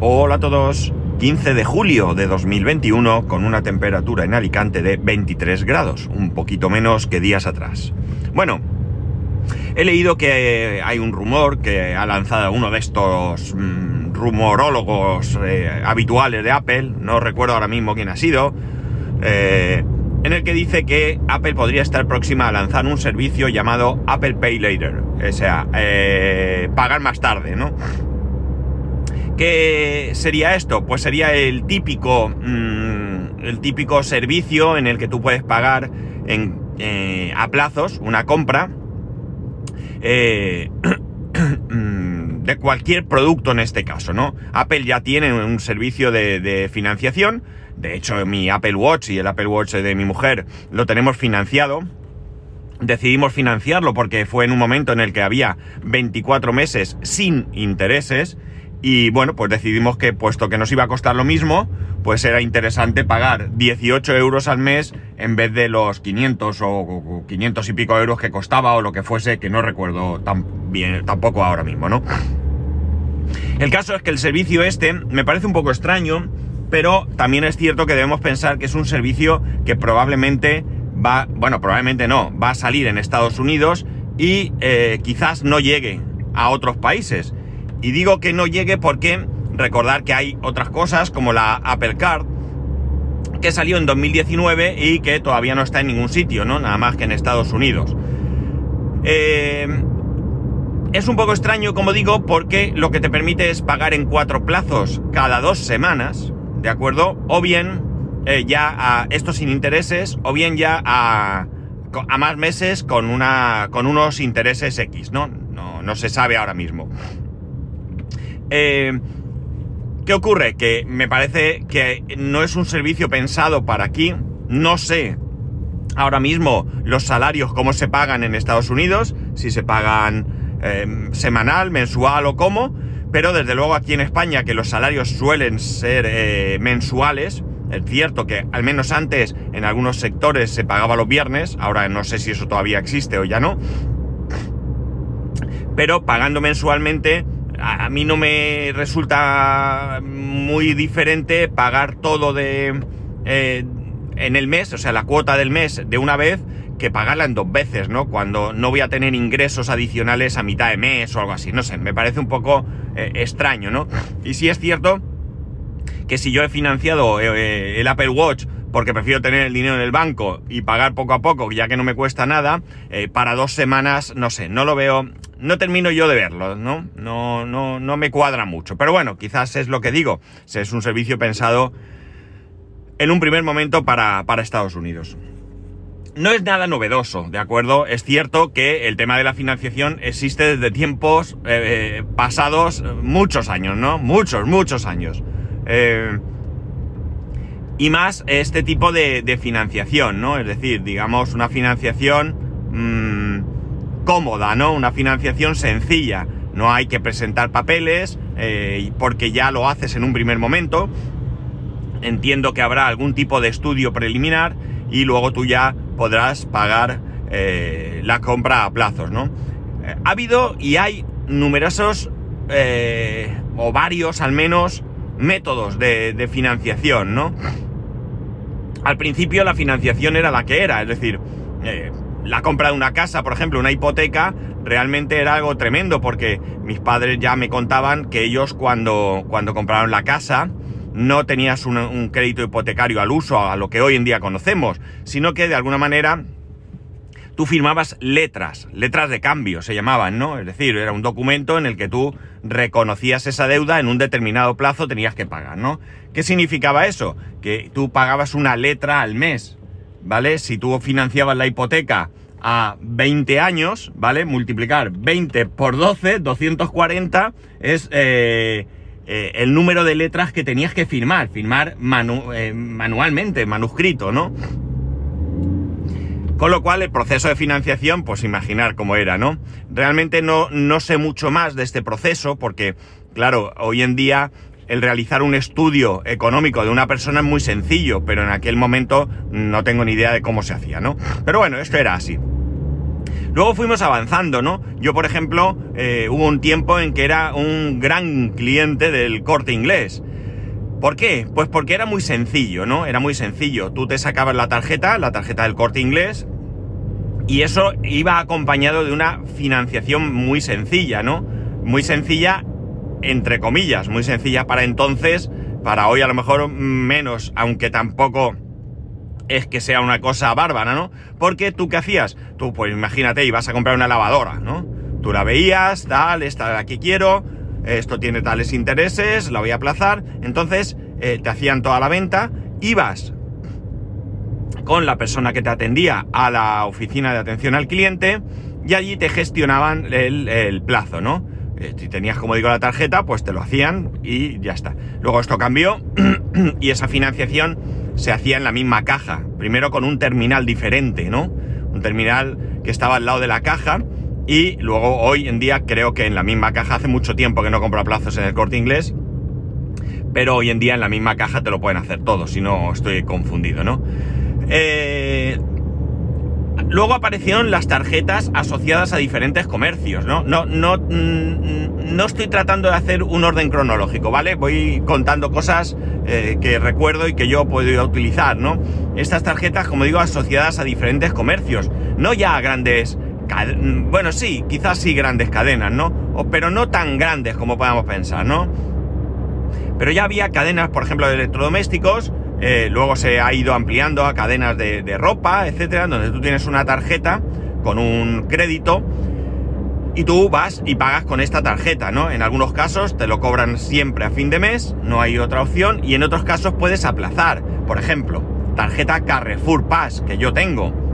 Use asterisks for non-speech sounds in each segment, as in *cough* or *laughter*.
Hola a todos. 15 de julio de 2021 con una temperatura en Alicante de 23 grados, un poquito menos que días atrás. Bueno, he leído que hay un rumor que ha lanzado uno de estos mm, rumorólogos eh, habituales de Apple, no recuerdo ahora mismo quién ha sido, eh, en el que dice que Apple podría estar próxima a lanzar un servicio llamado Apple Pay Later, o sea, eh, pagar más tarde, ¿no? ¿Qué sería esto? Pues sería el típico, mm, el típico servicio en el que tú puedes pagar eh, a plazos una compra eh, *clears throat* de cualquier producto en este caso, ¿no? Apple ya tiene un servicio de financiación. De hecho, mi Apple Watch y el Apple Watch de mi mujer lo tenemos financiado decidimos financiarlo porque fue en un momento en el que había 24 meses sin intereses y bueno, pues decidimos que puesto que nos iba a costar lo mismo, pues era interesante pagar 18 euros al mes en vez de los 500 o 500 y pico euros que costaba o lo que fuese, que no recuerdo tampoco ahora mismo, ¿no? El caso es que el servicio este me parece un poco extraño, pero también es cierto que debemos pensar que es un servicio que probablemente va, bueno, probablemente no, va a salir en Estados Unidos y eh, quizás no llegue a otros países. Y digo que no llegue porque recordar que hay otras cosas como la Apple Card, que salió en 2019 y que todavía no está en ningún sitio, ¿no? Nada más que en Estados Unidos. Eh, es un poco extraño, como digo, porque lo que te permite es pagar en cuatro plazos cada dos semanas, ¿de acuerdo? O bien eh, ya a estos sin intereses, o bien ya a, a más meses con, una, con unos intereses X, ¿no? No, no se sabe ahora mismo. Eh, ¿Qué ocurre? Que me parece que no es un servicio pensado para aquí. No sé ahora mismo los salarios, cómo se pagan en Estados Unidos, si se pagan eh, semanal, mensual o cómo. Pero desde luego aquí en España, que los salarios suelen ser eh, mensuales, es cierto que al menos antes en algunos sectores se pagaba los viernes, ahora no sé si eso todavía existe o ya no. Pero pagando mensualmente a, mí no me resulta muy diferente pagar todo de eh, en el mes, o sea, la cuota del mes de una vez, que pagarla en dos veces, ¿no? Cuando no voy a tener ingresos adicionales a mitad de mes o algo así. No sé, me parece un poco eh, extraño, ¿no? Y sí es cierto que si yo he financiado eh, el Apple Watch porque prefiero tener el dinero en el banco y pagar poco a poco, ya que no me cuesta nada, para dos semanas, no sé, no lo veo, no termino yo de verlo, ¿no? No, no, no me cuadra mucho. Pero bueno, quizás es lo que digo. Es un servicio pensado en un primer momento para, Estados Unidos. No es nada novedoso, ¿de acuerdo? Es cierto que el tema de la financiación existe desde tiempos eh, eh, pasados muchos años, ¿no? Muchos, muchos años. Eh, y más este tipo de, financiación, ¿no? Es decir, digamos, una financiación... Mmm, cómoda, ¿no? Una financiación sencilla. No hay que presentar papeles eh, porque ya lo haces en un primer momento. Entiendo que habrá algún tipo de estudio preliminar y luego tú ya podrás pagar eh, la compra a plazos, ¿no? Eh, ha habido y hay numerosos o varios al menos métodos de, de financiación, ¿no? Al principio la financiación era la que era, es decir, la compra de una casa, por ejemplo, una hipoteca, realmente era algo tremendo porque mis padres ya me contaban que ellos cuando, cuando compraron la casa no tenías un, crédito hipotecario al uso, a lo que hoy en día conocemos, sino que de alguna manera tú firmabas letras, letras de cambio se llamaban, ¿no? Es decir, era un documento en el que tú reconocías esa deuda en un determinado plazo tenías que pagar, ¿no? ¿Qué significaba eso? Que tú pagabas una letra al mes, ¿vale? Si tú financiabas la hipoteca a 20 años, ¿vale? Multiplicar 20 por 12, 240 es eh, eh, el número de letras que tenías que firmar, firmar eh, manualmente, manuscrito, ¿no? Con lo cual el proceso de financiación, pues imaginar cómo era, ¿no? Realmente no, no sé mucho más de este proceso porque, claro, hoy en día el realizar un estudio económico de una persona es muy sencillo, pero en aquel momento no tengo ni idea de cómo se hacía, ¿no? Pero bueno, esto era así. Luego fuimos avanzando, ¿no? Yo, por ejemplo, eh, hubo un tiempo en que era un gran cliente del corte inglés. ¿Por qué? Pues porque era muy sencillo, ¿no? Era muy sencillo. Tú te sacabas la tarjeta, la tarjeta del corte inglés, y eso iba acompañado de una financiación muy sencilla, ¿no? Muy sencilla, entre comillas, muy sencilla para entonces, para hoy a lo mejor menos, aunque tampoco es que sea una cosa bárbara, ¿no? Porque tú qué hacías? Tú, pues imagínate, ibas a comprar una lavadora, ¿no? Tú la veías, tal, esta la que quiero, esto tiene tales intereses, la voy a aplazar, entonces eh, te hacían toda la venta, ibas con la persona que te atendía a la oficina de atención al cliente y allí te gestionaban el, plazo, ¿no? Eh, si tenías, como digo, la tarjeta, pues te lo hacían y ya está. Luego esto cambió *clears throat* y esa financiación se hacía en la misma caja. Primero con un terminal diferente, ¿no? Un terminal que estaba al lado de la caja y luego hoy en día creo que en la misma caja, hace mucho tiempo que no compro plazos en el corte inglés, pero hoy en día en la misma caja te lo pueden hacer todo, si no estoy confundido, ¿no? Eh, luego aparecieron las tarjetas asociadas a diferentes comercios, ¿no? No, no, mm, no estoy tratando de hacer un orden cronológico, ¿vale? Voy contando cosas eh, que recuerdo y que yo podido utilizar, ¿no? Estas tarjetas, como digo, asociadas a diferentes comercios, no ya a grandes... Bueno, sí, quizás sí grandes cadenas, ¿no? pero no tan grandes como podamos pensar, ¿no? Pero ya había cadenas, por ejemplo, de electrodomésticos, eh, luego se ha ido ampliando a cadenas de, ropa, etcétera, donde tú tienes una tarjeta con un crédito y tú vas y pagas con esta tarjeta, ¿no? En algunos casos te lo cobran siempre a fin de mes, no hay otra opción, y en otros casos puedes aplazar. Por ejemplo, tarjeta Carrefour Pass que yo tengo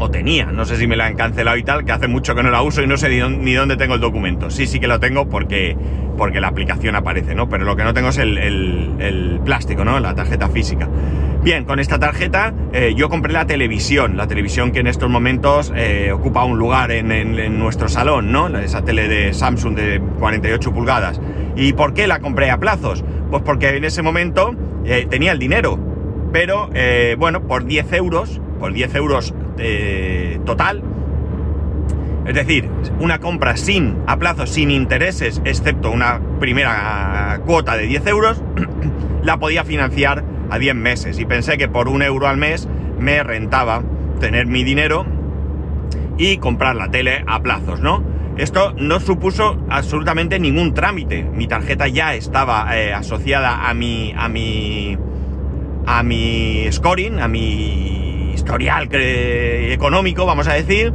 o tenía, no sé si me la han cancelado y tal, que hace mucho que no la uso y no sé ni dónde, tengo el documento. Sí, sí que lo tengo porque, porque la aplicación aparece, ¿no? Pero lo que no tengo es el, plástico, ¿no? La tarjeta física. Bien, con esta tarjeta eh, yo compré la televisión, la televisión que en estos momentos eh, ocupa un lugar en, nuestro salón, ¿no? Esa tele de Samsung de 48 pulgadas. ¿Y por qué la compré a plazos? Pues porque en ese momento eh, tenía el dinero, pero bueno, por 10 euros, por 10 euros eh, total. Es decir, una compra sin a plazo, sin intereses, excepto una primera cuota de 10 euros, *clears throat* la podía financiar a 10 meses. Y pensé que por un euro al mes me rentaba tener mi dinero y comprar la tele a plazos, ¿no? Esto no supuso absolutamente ningún trámite. Mi tarjeta ya estaba eh, asociada a mi, a mi, a mi scoring, a mi historial económico, vamos a decir,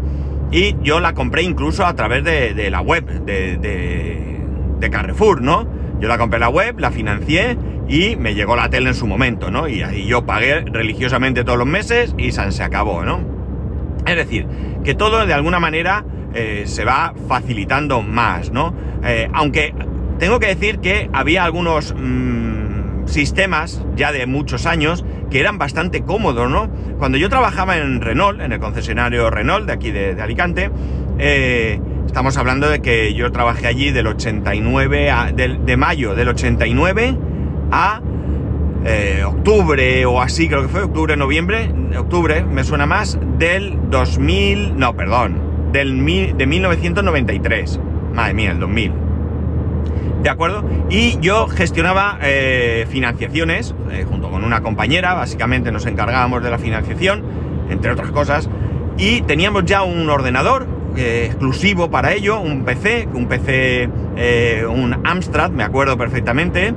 y yo la compré incluso a través de, la web de, Carrefour, ¿no? Yo la compré en la web, la financié y me llegó la tele en su momento, ¿no? Y ahí yo pagué religiosamente todos los meses y se acabó, ¿no? Es decir, que todo de alguna manera eh, se va facilitando más, ¿no? Eh, aunque tengo que decir que había algunos mm, sistemas ya de muchos años que eran bastante cómodos, ¿no? Cuando yo trabajaba en Renault, en el concesionario Renault de aquí de, Alicante, eh, estamos hablando de que yo trabajé allí del 89 a, de, mayo del 89 a eh, octubre o así, creo que fue octubre, noviembre, octubre, me suena más, del 2000, no, perdón, del de 1993, madre mía, el 2000. ¿De acuerdo? Y yo gestionaba eh, financiaciones eh, junto con una compañera, básicamente nos encargábamos de la financiación, entre otras cosas, y teníamos ya un ordenador eh, exclusivo para ello, un PC, un PC, un Amstrad, me acuerdo perfectamente,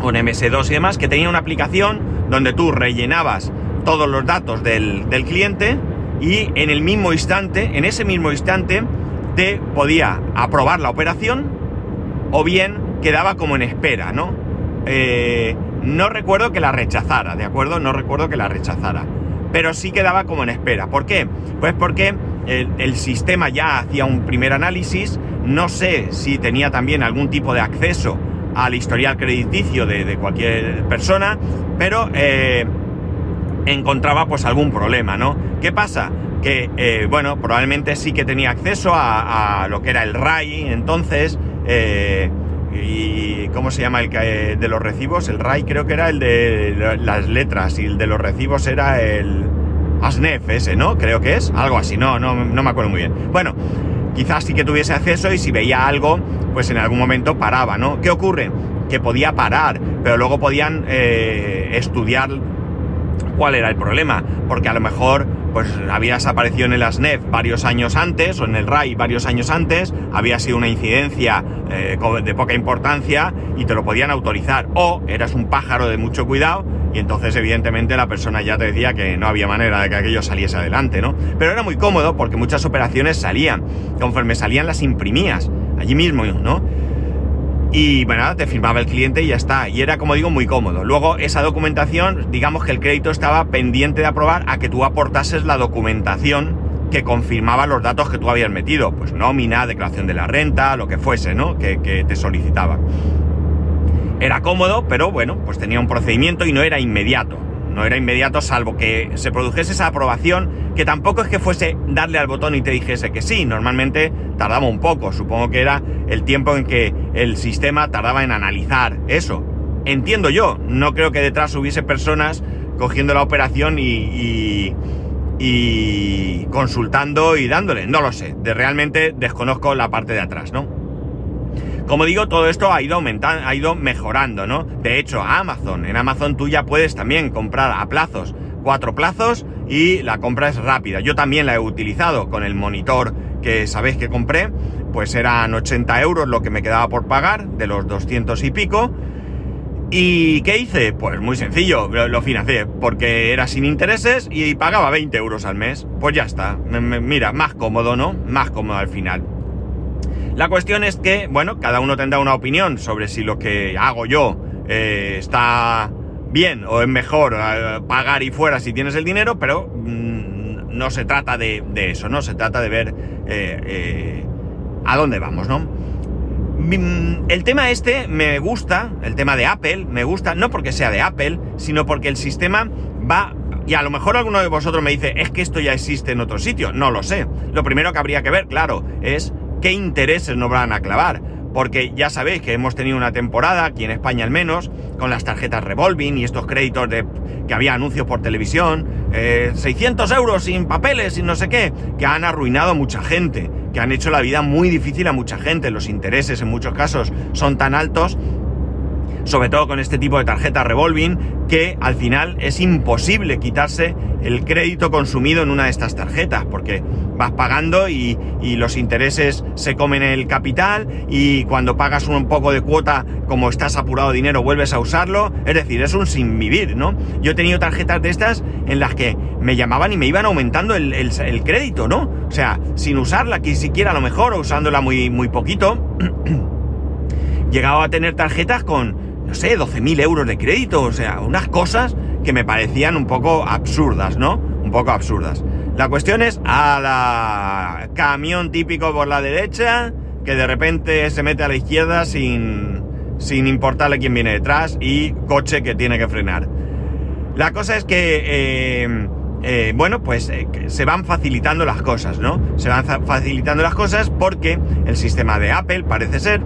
con MS2 y demás, que tenía una aplicación donde tú rellenabas todos los datos del, del cliente y en el mismo instante, en ese mismo instante, te podía aprobar la operación o bien quedaba como en espera, ¿no? Eh, no recuerdo que la rechazara, ¿de acuerdo? No recuerdo que la rechazara. Pero sí quedaba como en espera. ¿Por qué? Pues porque el, sistema ya hacía un primer análisis. No sé si tenía también algún tipo de acceso al historial crediticio de, cualquier persona, pero eh, encontraba pues algún problema, ¿no? ¿Qué pasa? Que, eh, bueno, probablemente sí que tenía acceso a, a, lo que era el RAI entonces, eh, ¿Y cómo se llama el que, de los recibos? El RAI creo que era el de las letras y el de los recibos era el... ASNEF ese, ¿no? Creo que es, algo así, no, no, no me acuerdo muy bien. Bueno, quizás sí que tuviese acceso y si veía algo, pues en algún momento paraba, ¿no? ¿Qué ocurre? Que podía parar, pero luego podían eh, estudiar cuál era el problema, porque a lo mejor pues habías aparecido en el ASNEF varios años antes o en el RAI varios años antes, había sido una incidencia eh, de poca importancia y te lo podían autorizar, o eras un pájaro de mucho cuidado y entonces evidentemente la persona ya te decía que no había manera de que aquello saliese adelante, ¿no? Pero era muy cómodo porque muchas operaciones salían, conforme salían las imprimías, allí mismo, ¿no? Y bueno, te firmaba el cliente y ya está. Y era, como digo, muy cómodo. Luego, esa documentación, digamos que el crédito estaba pendiente de aprobar a que tú aportases la documentación que confirmaba los datos que tú habías metido. Pues nómina, declaración de la renta, lo que fuese, ¿no? Que, que te solicitaba. Era cómodo, pero bueno, pues tenía un procedimiento y no era inmediato. No era inmediato, salvo que se produjese esa aprobación, que tampoco es que fuese darle al botón y te dijese que sí. Normalmente tardaba un poco. Supongo que era el tiempo en que el sistema tardaba en analizar eso. Entiendo yo, no creo que detrás hubiese personas cogiendo la operación y, y, consultando y dándole. No lo sé, de, realmente desconozco la parte de atrás, ¿no? Como digo, todo esto ha ido aumentando, ha ido mejorando, ¿no? De hecho, Amazon, en Amazon tú ya puedes también comprar a plazos, cuatro plazos, y la compra es rápida. Yo también la he utilizado con el monitor que sabéis que compré, pues eran 80 euros lo que me quedaba por pagar, de los 200 y pico. ¿Y qué hice? Pues muy sencillo, lo, financié, porque era sin intereses y pagaba 20 euros al mes. Pues ya está, mira, más cómodo, ¿no? Más cómodo al final. La cuestión es que, bueno, cada uno tendrá una opinión sobre si lo que hago yo eh, está bien o es mejor eh, pagar y fuera si tienes el dinero, pero mm, no se trata de, eso, ¿no? Se trata de ver eh, a dónde vamos, ¿no? Mm, el tema este me gusta, el tema de Apple, me gusta, no porque sea de Apple, sino porque el sistema va y a lo mejor alguno de vosotros me dice, es que esto ya existe en otro sitio. No lo sé. Lo primero que habría que ver, claro, es qué intereses nos van a clavar porque ya sabéis que hemos tenido una temporada, aquí en España al menos, con las tarjetas revolving y estos créditos de que había anuncios por televisión, 600 eh, euros sin papeles, y no sé qué, que han arruinado a mucha gente, que han hecho la vida muy difícil a mucha gente. Los intereses en muchos casos son tan altos sobre todo con este tipo de tarjeta revolving, que al final es imposible quitarse el crédito consumido en una de estas tarjetas, porque vas pagando y, los intereses se comen el capital y cuando pagas un poco de cuota, como estás apurado dinero, vuelves a usarlo. Es decir, es un sin vivir, ¿no? Yo he tenido tarjetas de estas en las que me llamaban y me iban aumentando el, crédito, ¿no? O sea, sin usarla, que siquiera a lo mejor, o usándola muy, muy poquito. *clears throat* llegado a tener tarjetas con no sé, 12.000 euros de crédito, o sea, unas cosas que me parecían un poco absurdas, ¿no? Un poco absurdas. La cuestión es a la camión típico por la derecha, que de repente se mete a la izquierda sin, sin importarle quién viene detrás y coche que tiene que frenar. La cosa es que, eh, eh, bueno, pues eh, se van facilitando las cosas, ¿no? Se van facilitando las cosas porque el sistema de Apple parece ser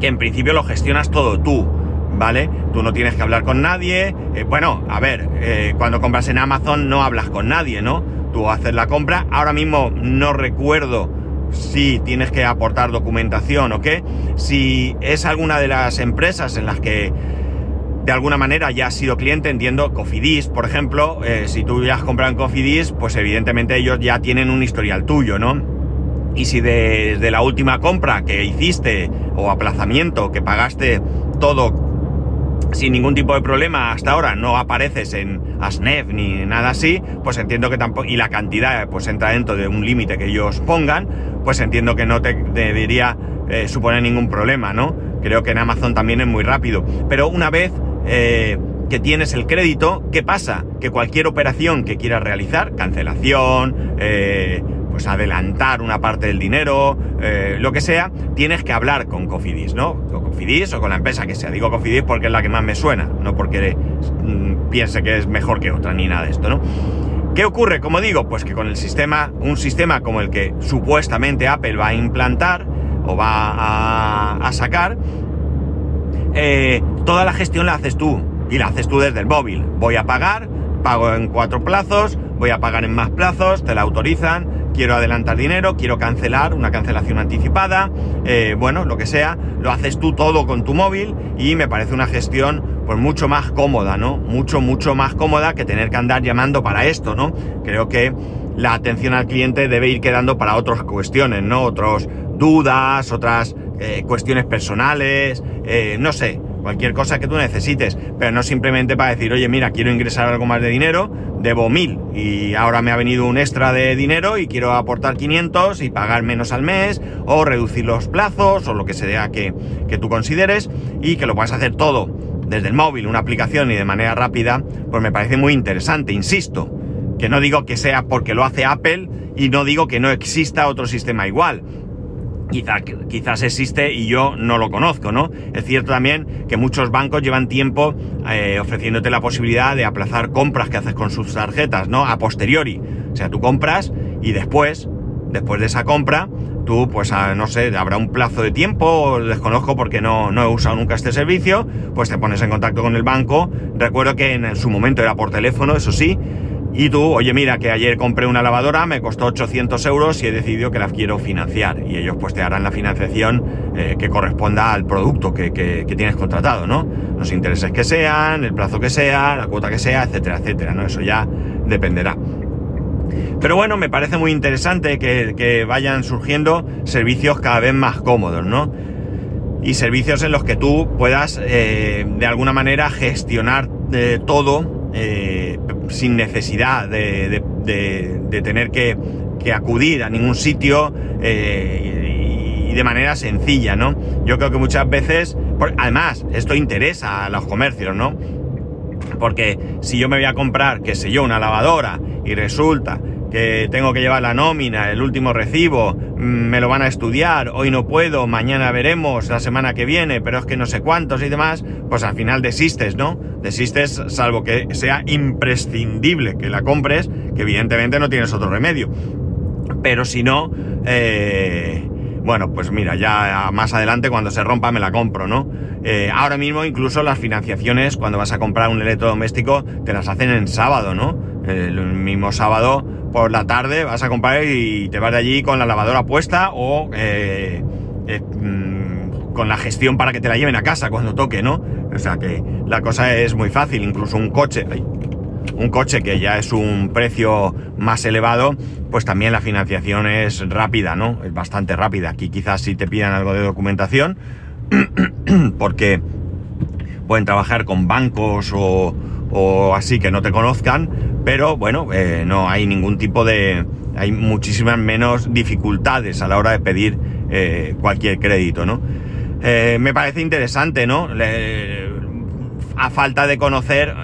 que en principio lo gestionas todo tú. ¿Vale? Tú no tienes que hablar con nadie. Eh, bueno, a ver, eh, cuando compras en Amazon no hablas con nadie, ¿no? Tú haces la compra. Ahora mismo no recuerdo si tienes que aportar documentación o qué. Si es alguna de las empresas en las que de alguna manera ya has sido cliente, entiendo, Cofidis, por ejemplo, eh, si tú ya has comprado en Cofidis, pues evidentemente ellos ya tienen un historial tuyo, ¿no? Y si desde la última compra que hiciste o aplazamiento que pagaste todo sin ningún tipo de problema hasta ahora no apareces en ASNEF ni nada así, pues entiendo que tampoco, y la cantidad pues entra dentro de un límite que ellos pongan, pues entiendo que no te debería eh, suponer ningún problema, ¿no? Creo que en Amazon también es muy rápido. Pero una vez eh, que tienes el crédito, ¿qué pasa? Que cualquier operación que quieras realizar, cancelación, eh, pues adelantar una parte del dinero, eh, lo que sea, tienes que hablar con Cofidis, ¿no? Con Cofidis o con la empresa que sea. Digo Cofidis porque es la que más me suena, no porque mm, piense que es mejor que otra ni nada de esto, ¿no? ¿Qué ocurre? Como digo, pues que con el sistema, un sistema como el que supuestamente Apple va a implantar o va a, sacar, eh, toda la gestión la haces tú y la haces tú desde el móvil. Voy a pagar, pago en cuatro plazos, voy a pagar en más plazos, te la autorizan, quiero adelantar dinero, quiero cancelar una cancelación anticipada, eh, bueno, lo que sea, lo haces tú todo con tu móvil y me parece una gestión pues mucho más cómoda, ¿no? Mucho, mucho más cómoda que tener que andar llamando para esto, ¿no? Creo que la atención al cliente debe ir quedando para otras cuestiones, ¿no? Otras dudas, otras eh, cuestiones personales, eh, no sé, cualquier cosa que tú necesites, pero no simplemente para decir, oye, mira, quiero ingresar algo más de dinero, debo mil y ahora me ha venido un extra de dinero y quiero aportar 500 y pagar menos al mes o reducir los plazos o lo que sea que, que tú consideres y que lo puedas hacer todo desde el móvil, una aplicación y de manera rápida, pues me parece muy interesante, insisto, que no digo que sea porque lo hace Apple y no digo que no exista otro sistema igual quizás existe y yo no lo conozco, ¿no? Es cierto también que muchos bancos llevan tiempo eh, ofreciéndote la posibilidad de aplazar compras que haces con sus tarjetas, ¿no? A posteriori. O sea, tú compras y después, después de esa compra, tú, pues, no sé, habrá un plazo de tiempo, desconozco porque no, no he usado nunca este servicio, pues te pones en contacto con el banco. Recuerdo que en su momento era por teléfono, eso sí, y tú, oye, mira, que ayer compré una lavadora, me costó 800 euros y he decidido que la quiero financiar. Y ellos pues te harán la financiación eh, que corresponda al producto que, tienes contratado, ¿no? Los intereses que sean, el plazo que sea, la cuota que sea, etcétera, etcétera, ¿no? Eso ya dependerá. Pero bueno, me parece muy interesante que, vayan surgiendo servicios cada vez más cómodos, ¿no? Y servicios en los que tú puedas eh, de alguna manera gestionar eh, todo eh, sin necesidad de, tener que, acudir a ningún sitio eh, y, de manera sencilla, ¿no? Yo creo que muchas veces, además, esto interesa a los comercios, ¿no? Porque si yo me voy a comprar, qué sé yo, una lavadora y resulta que tengo que llevar la nómina, el último recibo, mm, me lo van a estudiar, hoy no puedo, mañana veremos, la semana que viene, pero es que no sé cuántos y demás, pues al final desistes, ¿no? Desistes salvo que sea imprescindible que la compres, que evidentemente no tienes otro remedio. Pero si no, eh, bueno, pues mira, ya más adelante cuando se rompa me la compro, ¿no? Eh, ahora mismo incluso las financiaciones, cuando vas a comprar un electrodoméstico, te las hacen en sábado, ¿no? El mismo sábado por la tarde vas a comprar y te vas de allí con la lavadora puesta o eh, eh, mm, con la gestión para que te la lleven a casa cuando toque, ¿no? O sea que la cosa es muy fácil, incluso un coche, un coche que ya es un precio más elevado, pues también la financiación es rápida, ¿no? Es bastante rápida. Aquí quizás si te pidan algo de documentación, *clears throat* porque pueden trabajar con bancos o, o así que no te conozcan, pero bueno, eh, no hay ningún tipo de... hay muchísimas menos dificultades a la hora de pedir eh, cualquier crédito, ¿no? Eh, me parece interesante, ¿no? a falta de conocer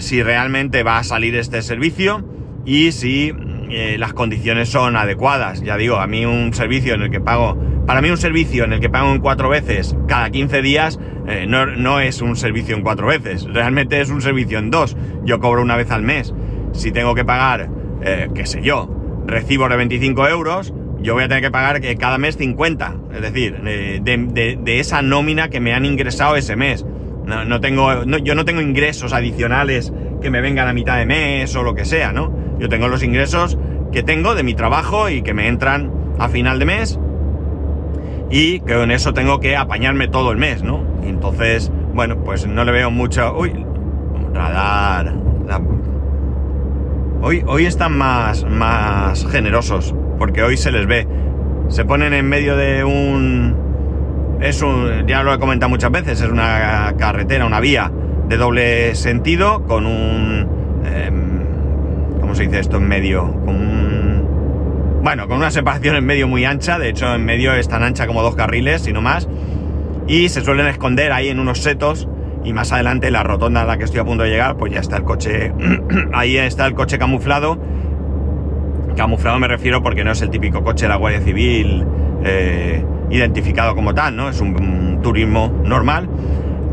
si realmente va a salir este servicio y si las condiciones son adecuadas. Ya digo, a mí un servicio en el que pago, para mí un servicio en el que pago en cuatro veces cada 15 días, eh, no, es un servicio en cuatro veces, realmente es un servicio en dos. Yo cobro una vez al mes. Si tengo que pagar, eh, qué sé yo, recibo de 25 euros, yo voy a tener que pagar cada mes 50. Es decir, eh, de, esa nómina que me han ingresado ese mes. No, tengo, yo no tengo ingresos adicionales que me vengan a mitad de mes o lo que sea, ¿no? Yo tengo los ingresos que tengo de mi trabajo y que me entran a final de mes y que con eso tengo que apañarme todo el mes, ¿no? entonces, bueno, pues no le veo mucho... Uy, radar. Hoy, hoy están más, más generosos, porque hoy se les ve. Se ponen en medio de un... Es un... Ya lo he comentado muchas veces, es una carretera, una vía de doble sentido con un... Em, ¿Cómo se dice esto en medio? Con un bueno, con una separación en medio muy ancha, de hecho en medio es tan ancha como dos carriles, sino más, y se suelen esconder ahí en unos setos y más adelante la rotonda a la que estoy a punto de llegar, pues ya está el coche, *clears throat* ahí está el coche camuflado, camuflado me refiero porque no es el típico coche de la Guardia Civil eh, identificado como tal, ¿no? Es un, turismo normal.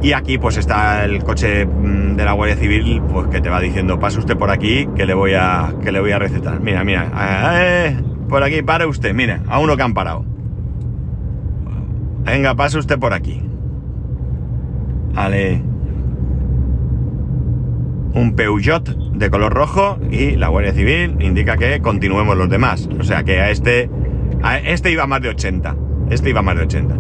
Y aquí pues está el coche mm, de la Guardia Civil pues que te va diciendo pase usted por aquí que le voy a que le voy a recetar. Mira, mira, eh, por aquí, para usted, mire, a uno que han parado. Venga, pase usted por aquí. Vale. un Peugeot de color rojo y la Guardia Civil indica que continuemos los demás. O sea que a este, a este iba más de 80. Este iba más de 80.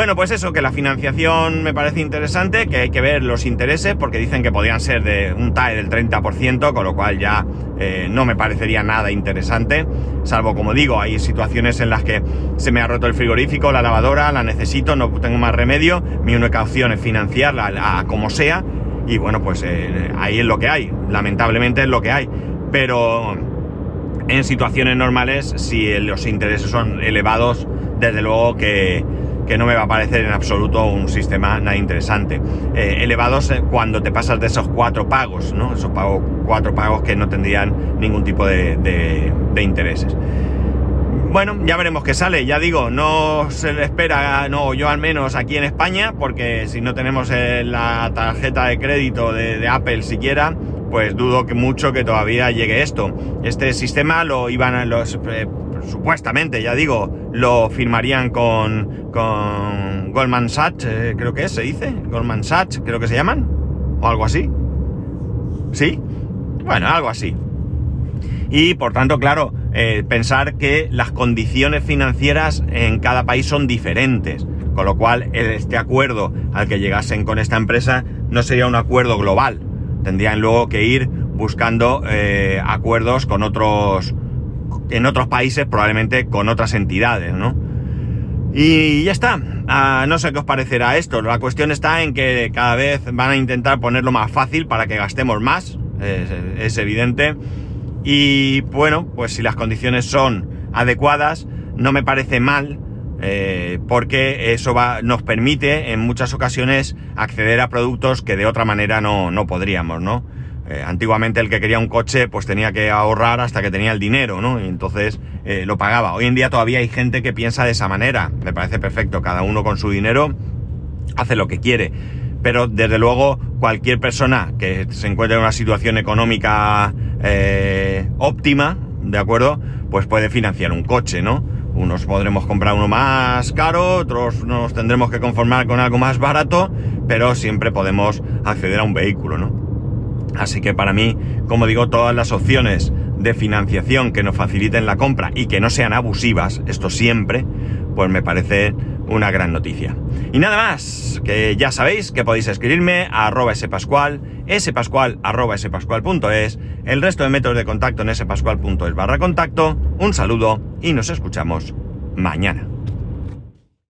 Bueno, pues eso, que la financiación me parece interesante, que hay que ver los intereses, porque dicen que podrían ser de un TAE del 30%, con lo cual ya eh, no me parecería nada interesante, salvo como digo, hay situaciones en las que se me ha roto el frigorífico, la lavadora, la necesito, no tengo más remedio, mi única opción es financiarla a, como sea, y bueno, pues eh, ahí es lo que hay, lamentablemente es lo que hay, pero en situaciones normales, si los intereses son elevados, desde luego que que no me va a parecer en absoluto un sistema nada interesante. Eh, elevados eh, cuando te pasas de esos cuatro pagos, ¿no? Esos pagos, cuatro pagos que no tendrían ningún tipo de, intereses. Bueno, ya veremos qué sale. Ya digo, no se le espera, no, yo al menos aquí en España, porque si no tenemos eh, la tarjeta de crédito de, Apple siquiera, pues dudo que mucho que todavía llegue esto. Este sistema lo iban a los supuestamente, ya digo, lo firmarían con, con Goldman Sachs, eh, creo que es, se dice, Goldman Sachs, creo que se llaman, o algo así. ¿Sí? Bueno, algo así. Y por tanto, claro, eh, pensar que las condiciones financieras en cada país son diferentes, con lo cual este acuerdo al que llegasen con esta empresa no sería un acuerdo global. Tendrían luego que ir buscando eh, acuerdos con otros en otros países, probablemente con otras entidades, ¿no? Y ya está. Ah, no sé qué os parecerá esto. La cuestión está en que cada vez van a intentar ponerlo más fácil para que gastemos más. Es, evidente. Y bueno, pues si las condiciones son adecuadas, no me parece mal. Eh, porque eso nos permite en muchas ocasiones acceder a productos que de otra manera no, no podríamos, ¿no? Eh, antiguamente el que quería un coche pues tenía que ahorrar hasta que tenía el dinero, ¿no? Y entonces eh, lo pagaba. Hoy en día todavía hay gente que piensa de esa manera. Me parece perfecto. Cada uno con su dinero hace lo que quiere. Pero desde luego cualquier persona que se encuentre en una situación económica eh, óptima, ¿de acuerdo? Pues puede financiar un coche, ¿no? Unos podremos comprar uno más caro, otros nos tendremos que conformar con algo más barato, pero siempre podemos acceder a un vehículo, ¿no? Así que para mí, como digo, todas las opciones de financiación que nos faciliten la compra y que no sean abusivas, esto siempre, pues me parece una gran noticia. Y nada más, que ya sabéis que podéis escribirme a arroba spascual, spascual arroba el resto de métodos de contacto en spascual.es barra contacto, un saludo y nos escuchamos mañana.